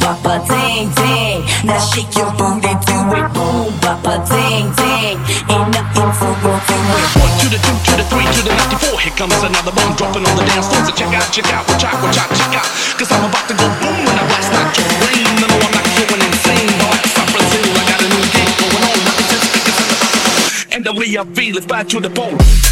bapa ding ding. Now shake your booty, do it boom bapa ding ding. Ain't nothing for room to it. One to the two to the three to the 94. Here comes another bomb dropping on the dance floor. So check out, check out, watch out, watch out, check out. Cause I'm about to go boom when I blast that your brain. No, no, I'm not going insane. No, that's not Brazil. I got a new game going on. Nothing to speak. And the way I feel is back to the bone.